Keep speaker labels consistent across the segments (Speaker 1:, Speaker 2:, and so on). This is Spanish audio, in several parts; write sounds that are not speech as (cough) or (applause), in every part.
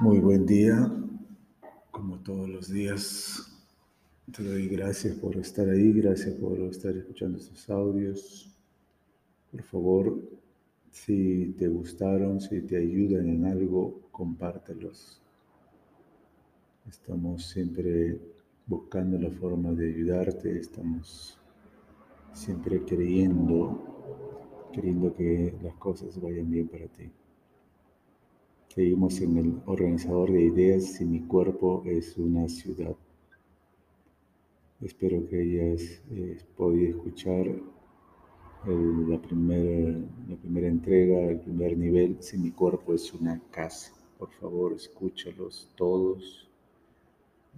Speaker 1: Muy buen día, como todos los días. Te doy gracias por estar ahí, gracias por estar escuchando estos audios. Por favor, si te gustaron, si te ayudan en algo, compártelos. Estamos siempre buscando la forma de ayudarte, estamos siempre creyendo, creyendo que las cosas vayan bien para ti. Seguimos en el organizador de ideas si mi cuerpo es una ciudad. Espero que hayas eh, podido escuchar la, primera, la primera entrega, el primer nivel, si mi cuerpo es una casa. Por favor, escúchalos todos.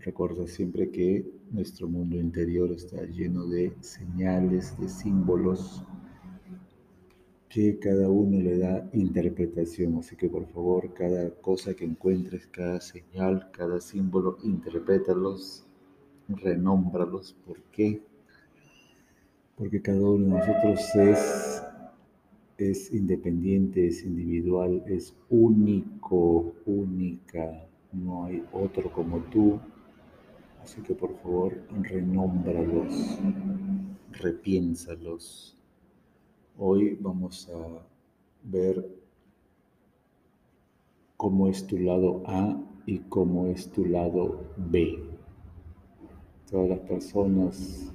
Speaker 1: Recuerda siempre que nuestro mundo interior está lleno de señales, de símbolos, que cada uno le da interpretación. Así que por favor, cada cosa que encuentres, cada señal, cada símbolo, interprétalos, renómbralos. ¿Por qué? Porque cada uno de nosotros es, es independiente, es individual, es único, única. No hay otro como tú. Así que por favor, renómbralos, repiénsalos Hoy vamos a ver cómo es tu lado A y cómo es tu lado B. Todas las personas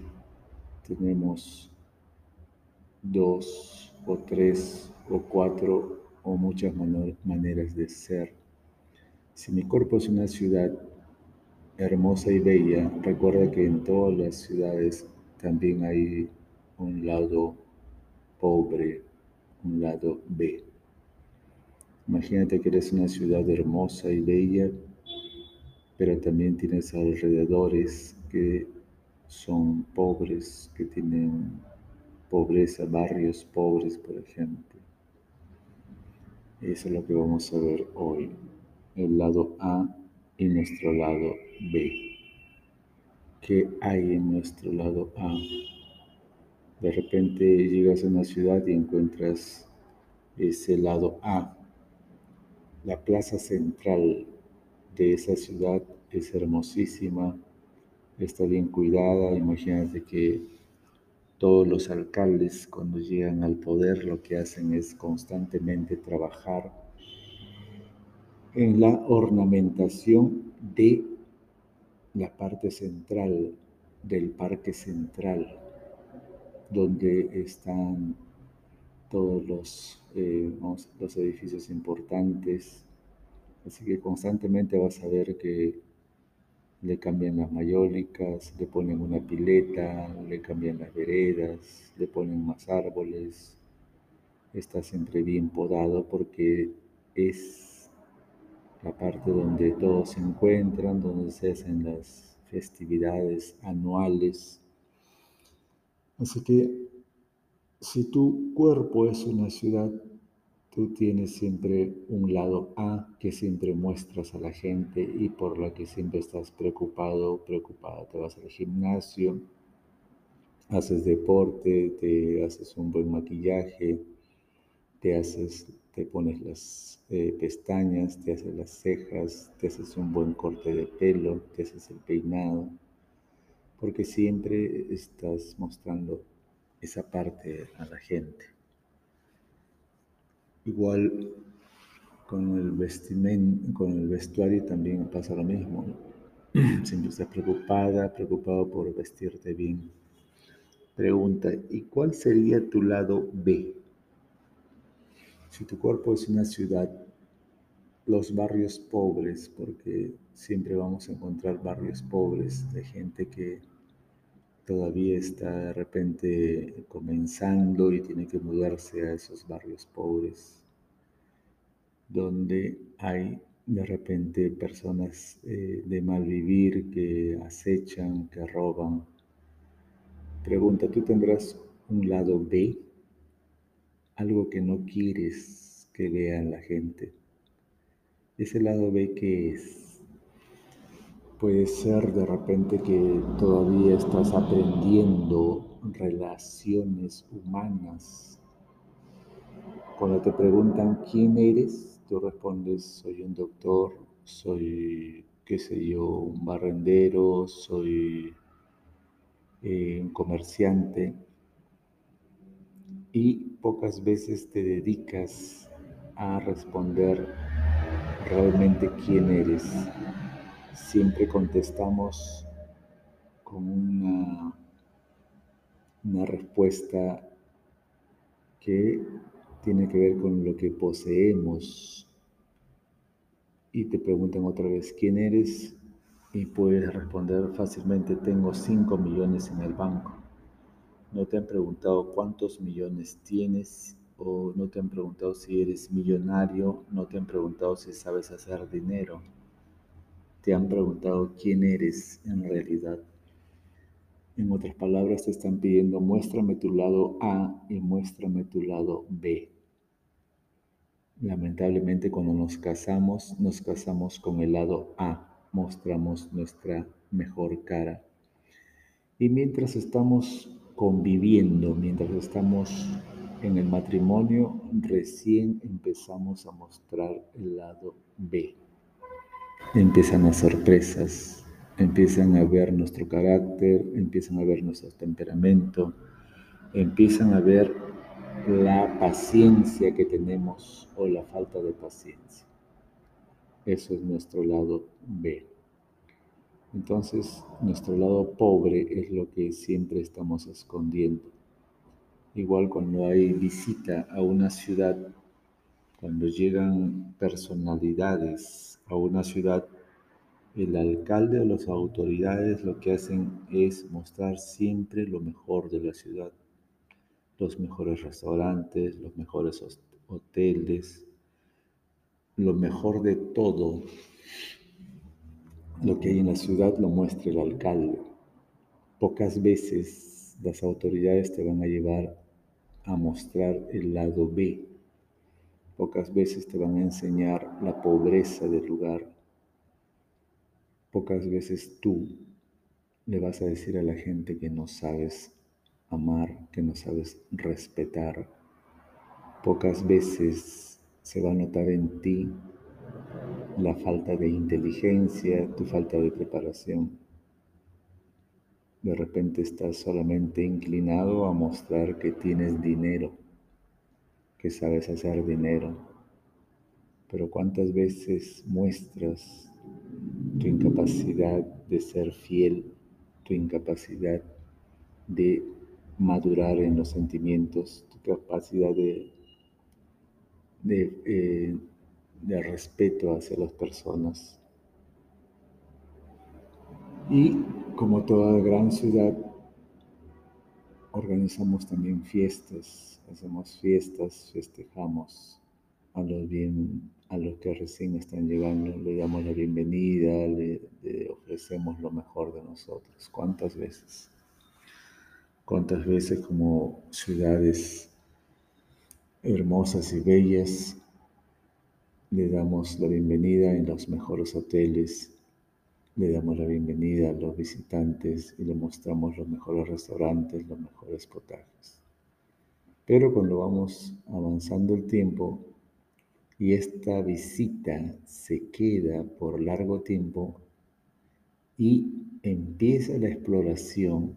Speaker 1: tenemos dos o tres o cuatro o muchas maneras de ser. Si mi cuerpo es una ciudad hermosa y bella, recuerda que en todas las ciudades también hay un lado pobre, un lado B. Imagínate que eres una ciudad hermosa y bella, pero también tienes alrededores que son pobres, que tienen pobreza, barrios pobres, por ejemplo. Eso es lo que vamos a ver hoy, el lado A y nuestro lado B. ¿Qué hay en nuestro lado A? De repente llegas a una ciudad y encuentras ese lado A. La plaza central de esa ciudad es hermosísima, está bien cuidada. Imagínate que todos los alcaldes cuando llegan al poder lo que hacen es constantemente trabajar en la ornamentación de la parte central del parque central donde están todos los, eh, los edificios importantes. Así que constantemente vas a ver que le cambian las mayólicas, le ponen una pileta, le cambian las veredas, le ponen más árboles. Está siempre bien podado porque es la parte donde todos se encuentran, donde se hacen las festividades anuales Así que si tu cuerpo es una ciudad, tú tienes siempre un lado A que siempre muestras a la gente y por la que siempre estás preocupado, preocupada. Te vas al gimnasio, haces deporte, te haces un buen maquillaje, te haces, te pones las eh, pestañas, te haces las cejas, te haces un buen corte de pelo, te haces el peinado porque siempre estás mostrando esa parte a la gente. Igual con el vestimento, con el vestuario también pasa lo mismo. (clears throat) Siempre estás preocupada, preocupado por vestirte bien. Pregunta, ¿y cuál sería tu lado B? Si tu cuerpo es una ciudad, los barrios pobres, porque siempre vamos a encontrar barrios pobres de gente que todavía está de repente comenzando y tiene que mudarse a esos barrios pobres, donde hay de repente personas eh, de mal vivir que acechan, que roban. Pregunta, ¿tú tendrás un lado B? Algo que no quieres que vea la gente. Ese lado B que es Puede ser de repente que todavía estás aprendiendo relaciones humanas. Cuando te preguntan quién eres, tú respondes, soy un doctor, soy, qué sé yo, un barrendero, soy eh, un comerciante y pocas veces te dedicas a responder realmente quién eres. Siempre contestamos con una, respuesta que tiene que ver con lo que poseemos. Y te preguntan otra vez, ¿quién eres? Y puedes responder fácilmente, tengo 5 millones en el banco. No te han preguntado cuántos millones tienes o no te han preguntado si eres millonario, no te han preguntado si sabes hacer dinero. Te han preguntado quién eres en realidad. En otras palabras, te están pidiendo muéstrame tu lado A y muéstrame tu lado B. Lamentablemente cuando nos casamos, nos casamos con el lado A, mostramos nuestra mejor cara. Y mientras estamos conviviendo, mientras estamos en el matrimonio, recién empezamos a mostrar el lado B. Empiezan las sorpresas, empiezan a ver nuestro carácter, empiezan a ver nuestro temperamento, empiezan a ver la paciencia que tenemos o la falta de paciencia. Eso es nuestro lado B. Entonces, nuestro lado pobre es lo que siempre estamos escondiendo. Igual cuando hay visita a una ciudad, cuando llegan personalidades a una ciudad, el alcalde o las autoridades lo que hacen es mostrar siempre lo mejor de la ciudad. Los mejores restaurantes, los mejores hoteles, lo mejor de todo lo que hay en la ciudad lo muestra el alcalde. Pocas veces las autoridades te van a llevar a mostrar el lado B. Pocas veces te van a enseñar la pobreza del lugar. Pocas veces tú le vas a decir a la gente que no sabes amar, que no sabes respetar. Pocas veces se va a notar en ti la falta de inteligencia, tu falta de preparación. De repente estás solamente inclinado a mostrar que tienes dinero, que sabes hacer dinero. Pero ¿cuántas veces muestras tu incapacidad de ser fiel, tu incapacidad de madurar en los sentimientos, tu capacidad de, de eh, de respeto hacia las personas. Y como toda gran ciudad, organizamos también fiestas, hacemos fiestas, festejamos a los, bien, a los que recién están llegando, le damos la bienvenida, le, le ofrecemos lo mejor de nosotros. ¿Cuántas veces? ¿Cuántas veces como ciudades hermosas y bellas le damos la bienvenida en los mejores hoteles, le damos la bienvenida a los visitantes y le mostramos los mejores restaurantes, los mejores potajes. Pero cuando vamos avanzando el tiempo y esta visita se queda por largo tiempo y empieza la exploración,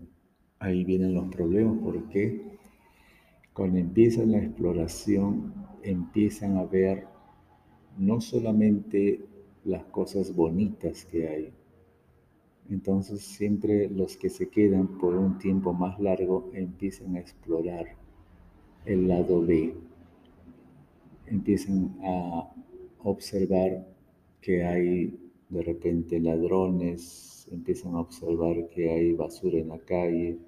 Speaker 1: ahí vienen los problemas porque cuando empieza la exploración empiezan a ver no solamente las cosas bonitas que hay. Entonces siempre los que se quedan por un tiempo más largo empiezan a explorar el lado B. Empiezan a observar que hay de repente ladrones, empiezan a observar que hay basura en la calle,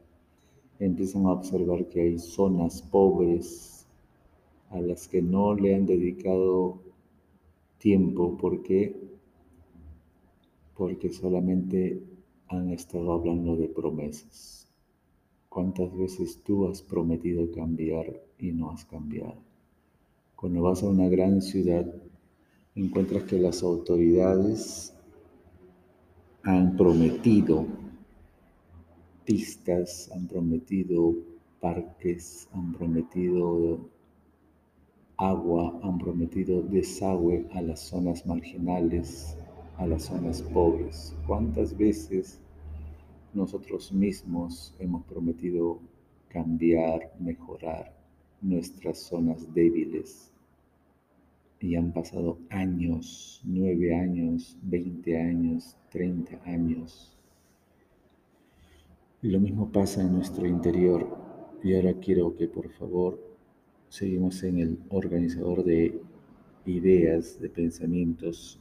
Speaker 1: empiezan a observar que hay zonas pobres a las que no le han dedicado tiempo porque porque solamente han estado hablando de promesas. ¿Cuántas veces tú has prometido cambiar y no has cambiado? Cuando vas a una gran ciudad, encuentras que las autoridades han prometido pistas, han prometido parques, han prometido agua, han prometido desagüe a las zonas marginales, a las zonas pobres. ¿Cuántas veces nosotros mismos hemos prometido cambiar, mejorar nuestras zonas débiles? Y han pasado años, nueve años, veinte años, treinta años. Y lo mismo pasa en nuestro interior. Y ahora quiero que por favor seguimos en el organizador de ideas, de pensamientos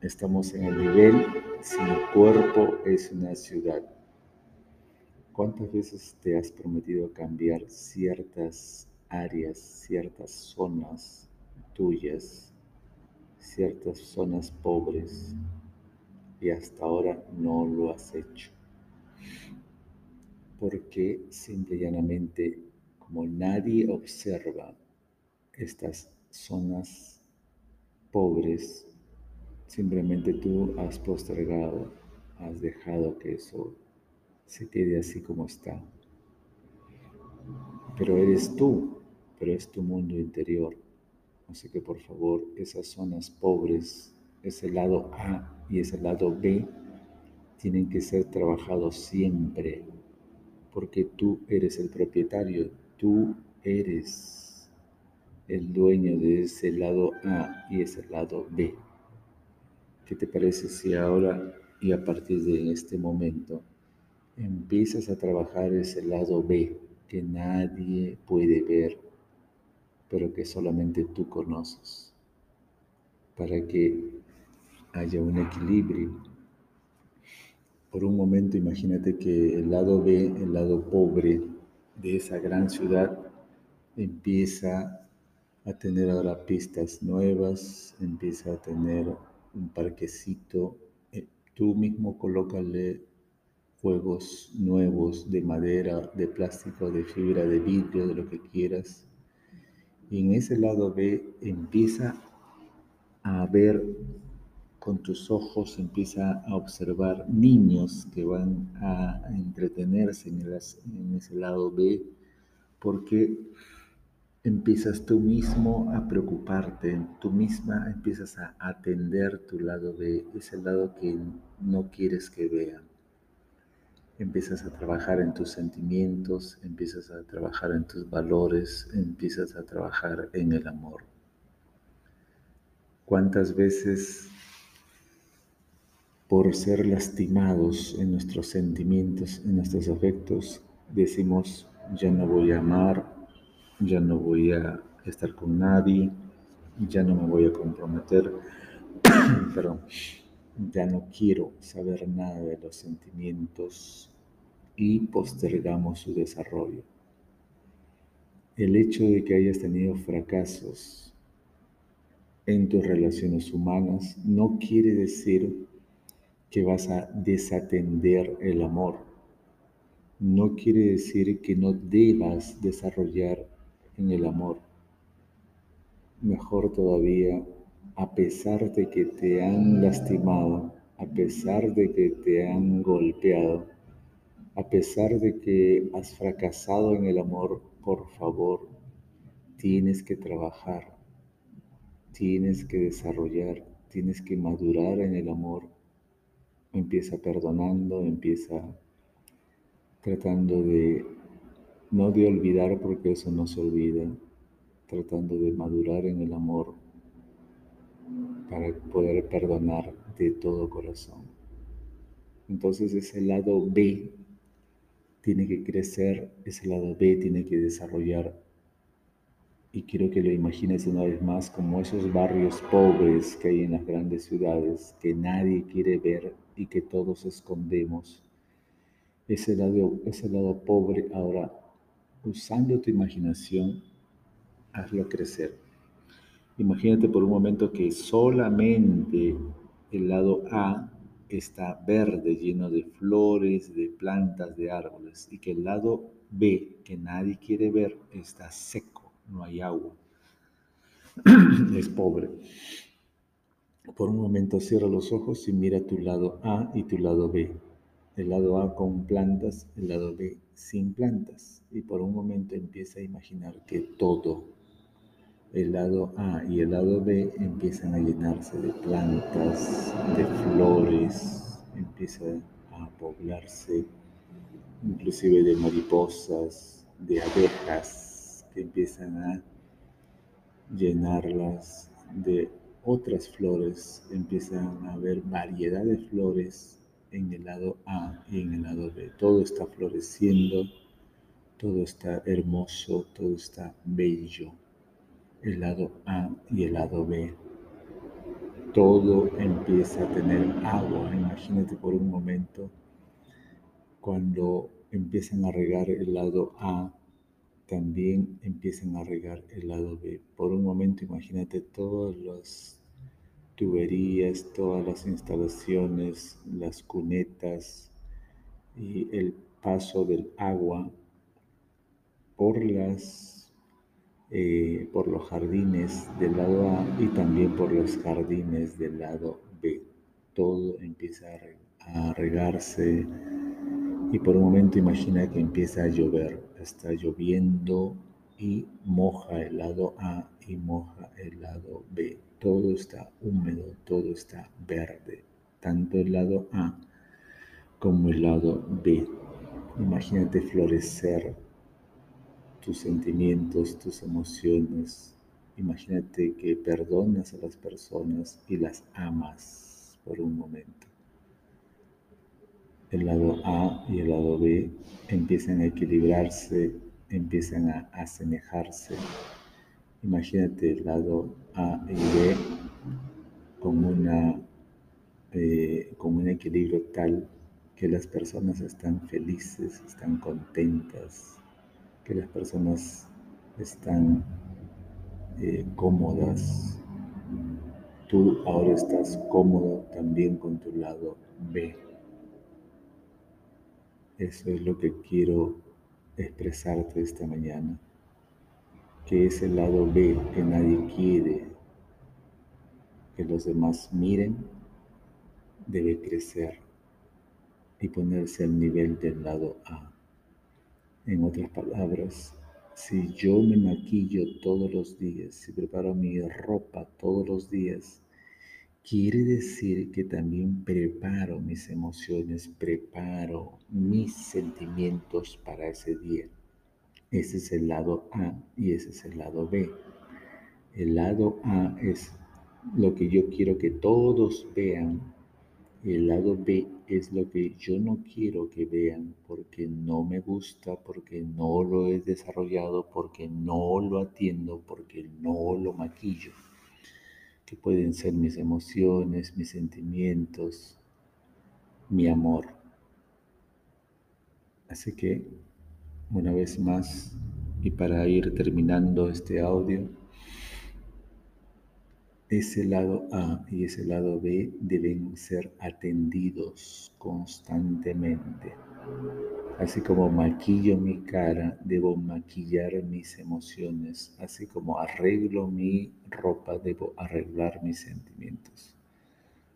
Speaker 1: Estamos en el nivel si el cuerpo es una ciudad. ¿Cuántas veces te has prometido cambiar ciertas áreas, ciertas zonas tuyas, ciertas zonas pobres y hasta ahora no lo has hecho? Porque simple y llanamente, como nadie observa estas zonas pobres, Simplemente tú has postergado, has dejado que eso se quede así como está. Pero eres tú, pero es tu mundo interior. Así que por favor, esas zonas pobres, ese lado A y ese lado B, tienen que ser trabajados siempre, porque tú eres el propietario, tú eres el dueño de ese lado A y ese lado B. ¿Qué te parece si ahora y a partir de este momento empiezas a trabajar ese lado B que nadie puede ver, pero que solamente tú conoces, para que haya un equilibrio? Por un momento imagínate que el lado B, el lado pobre de esa gran ciudad, empieza a tener ahora pistas nuevas, empieza a tener un parquecito, eh, tú mismo colócale juegos nuevos de madera, de plástico, de fibra, de vidrio, de lo que quieras. Y en ese lado B empieza a ver con tus ojos, empieza a observar niños que van a entretenerse en, en ese lado B, porque empiezas tú mismo a preocuparte, tú misma empiezas a atender tu lado B, ese lado que no quieres que vean. Empiezas a trabajar en tus sentimientos, empiezas a trabajar en tus valores, empiezas a trabajar en el amor. ¿Cuántas veces por ser lastimados en nuestros sentimientos, en nuestros afectos, decimos, ya no voy a amar, ya no voy a estar con nadie, ya no me voy a comprometer, (clears throat) pero ya no quiero saber nada de los sentimientos y postergamos su desarrollo. El hecho de que hayas tenido fracasos en tus relaciones humanas no quiere decir que vas a desatender el amor. No quiere decir que no debas desarrollar en el amor. Mejor todavía, a pesar de que te han lastimado, a pesar de que te han golpeado, a pesar de que has fracasado en el amor, por favor, tienes que trabajar, tienes que desarrollar, tienes que madurar en el amor. Empieza perdonando, empieza tratando de no de olvidar porque eso no se olvida, tratando de madurar en el amor para poder perdonar de todo corazón. Entonces ese lado B tiene que crecer, ese lado B tiene que desarrollar y quiero que lo imagines una vez más como esos barrios pobres que hay en las grandes ciudades que nadie quiere ver y que todos escondemos. Ese lado, ese lado pobre ahora usando tu imaginación, hazlo crecer. Imagínate por un momento que solamente el lado A está verde, lleno de flores, de plantas, de árboles, y que el lado B, que nadie quiere ver, está seco, no hay agua. (clears throat) es pobre. Por un momento cierra los ojos y mira tu lado A y tu lado B el lado A con plantas, el lado B sin plantas. Y por un momento empieza a imaginar que todo, el lado A y el lado B empiezan a llenarse de plantas, de flores, empieza a poblarse inclusive de mariposas, de abejas que empiezan a llenarlas de otras flores, empiezan a haber variedad de flores en el lado A en el lado B. Todo está floreciendo, todo está hermoso, todo está bello el lado A y el lado B. Todo empieza a tener agua. Imagínate por un momento cuando empiezan a regar el lado A, también empiezan a regar el lado B. Por un momento imagínate todas las tuberías, todas las instalaciones, las cunetas y el paso del agua por las eh, por los jardines del lado A y también por los jardines del lado B. Todo empieza a regarse y por un momento imagina que empieza a llover. Está lloviendo y moja el lado A y moja el lado B. Todo está húmedo, todo está verde, tanto el lado A como el lado B. Imagínate florecer tus sentimientos, tus emociones. Imagínate que perdonas a las personas y las amas por un momento. El lado A y el lado B empiezan a equilibrarse, empiezan a asemejarse. Imagínate el lado A y B con, una, eh, con un equilibrio tal que las personas están felices, están contentas, que las personas están eh, cómodas. Tú ahora estás cómodo también con tu lado B. Eso es lo que quiero expresarte esta mañana. Que ese lado B que nadie quiere que los demás miren, debe crecer y ponerse al nivel del lado A. En otras palabras, si yo me maquillo todos los días, si preparo mi ropa todos los días, quiere decir que también preparo mis emociones, preparo mis sentimientos para ese día. Ese es el lado A y ese es el lado B. El lado A es lo que yo quiero que todos vean el lado B es lo que yo no quiero que vean porque no me gusta, porque no lo he desarrollado, porque no lo atiendo, porque no lo maquillo. Que pueden ser mis emociones, mis sentimientos, mi amor. Así que, una vez más, y para ir terminando este audio, ese lado A y ese lado B deben ser atendidos constantemente. Así como maquillo mi cara, debo maquillar mis emociones. Así como arreglo mi ropa, debo arreglar mis sentimientos.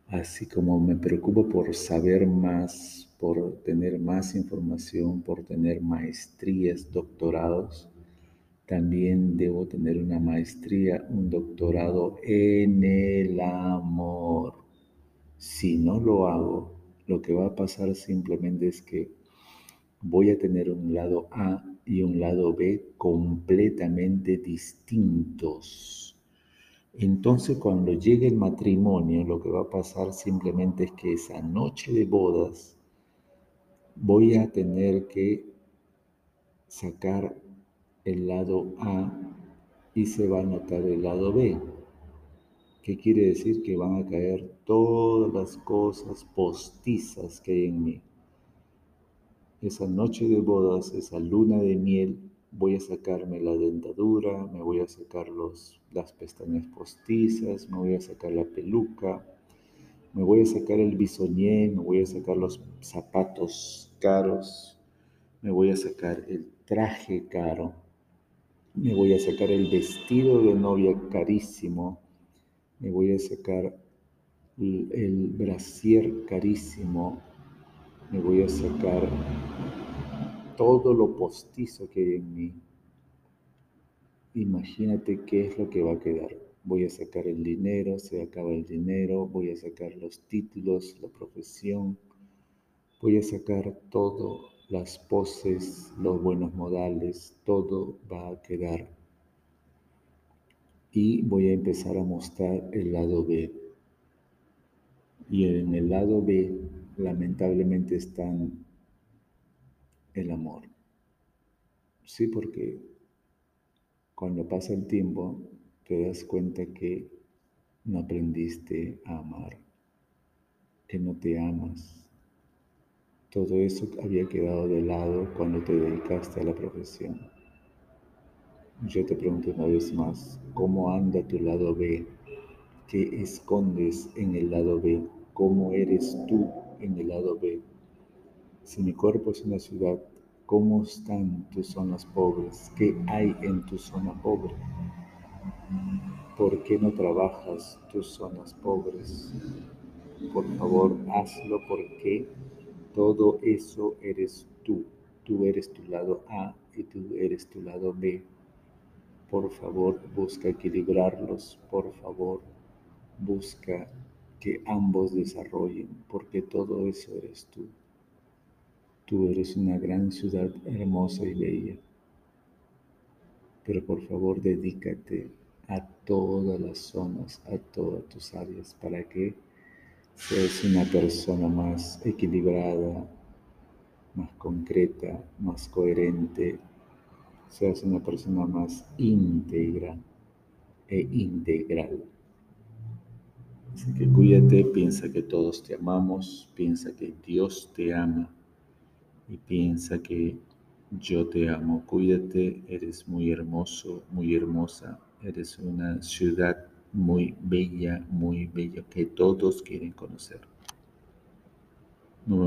Speaker 1: Así como me preocupo por saber más, por tener más información, por tener maestrías, doctorados, también debo tener una maestría, un doctorado en el amor. Si no lo hago, lo que va a pasar simplemente es que voy a tener un lado A y un lado B completamente distintos. Entonces cuando llegue el matrimonio, lo que va a pasar simplemente es que esa noche de bodas voy a tener que sacar el lado A y se va a notar el lado B. ¿Qué quiere decir? Que van a caer todas las cosas postizas que hay en mí. Esa noche de bodas, esa luna de miel, voy a sacarme la dentadura, me voy a sacar los, las pestañas postizas, me voy a sacar la peluca, me voy a sacar el bisoñé, me voy a sacar los zapatos caros, me voy a sacar el traje caro, me voy a sacar el vestido de novia carísimo, me voy a sacar el, brasier carísimo, me voy a sacar todo lo postizo que hay en mí. imagínate qué es lo que va a quedar. Voy a sacar el dinero, se acaba el dinero, voy a sacar los títulos, la profesión, voy a sacar todo, las poses, los buenos modales, todo va a quedar. Y voy a empezar a mostrar el lado B. Y en el lado B, lamentablemente, están el amor. Sí, porque cuando pasa el tiempo te das cuenta que no aprendiste a amar, que no te amas. Todo eso había quedado de lado cuando te dedicaste a la profesión. Yo te pregunto una vez más, ¿cómo anda tu lado B? ¿Qué escondes en el lado B? ¿Cómo eres tú en el lado B? Si mi cuerpo es una ciudad, ¿Cómo están tus zonas pobres? ¿Qué hay en tu zona pobre? ¿Por qué no trabajas tus zonas pobres? Por favor, hazlo porque todo eso eres tú. Tú eres tu lado A y tú eres tu lado B. Por favor, busca equilibrarlos. Por favor, busca que ambos desarrollen, porque todo eso eres tú. Tú eres una gran ciudad hermosa y bella, pero por favor dedícate a todas las zonas, a todas tus áreas, para que seas una persona más equilibrada, más concreta, más coherente, seas una persona más íntegra e integral. Así que cuídate, piensa que todos te amamos, piensa que Dios te ama y piensa que yo te amo, cuídate, eres muy hermoso, muy hermosa, eres una ciudad muy bella, muy bella que todos quieren conocer.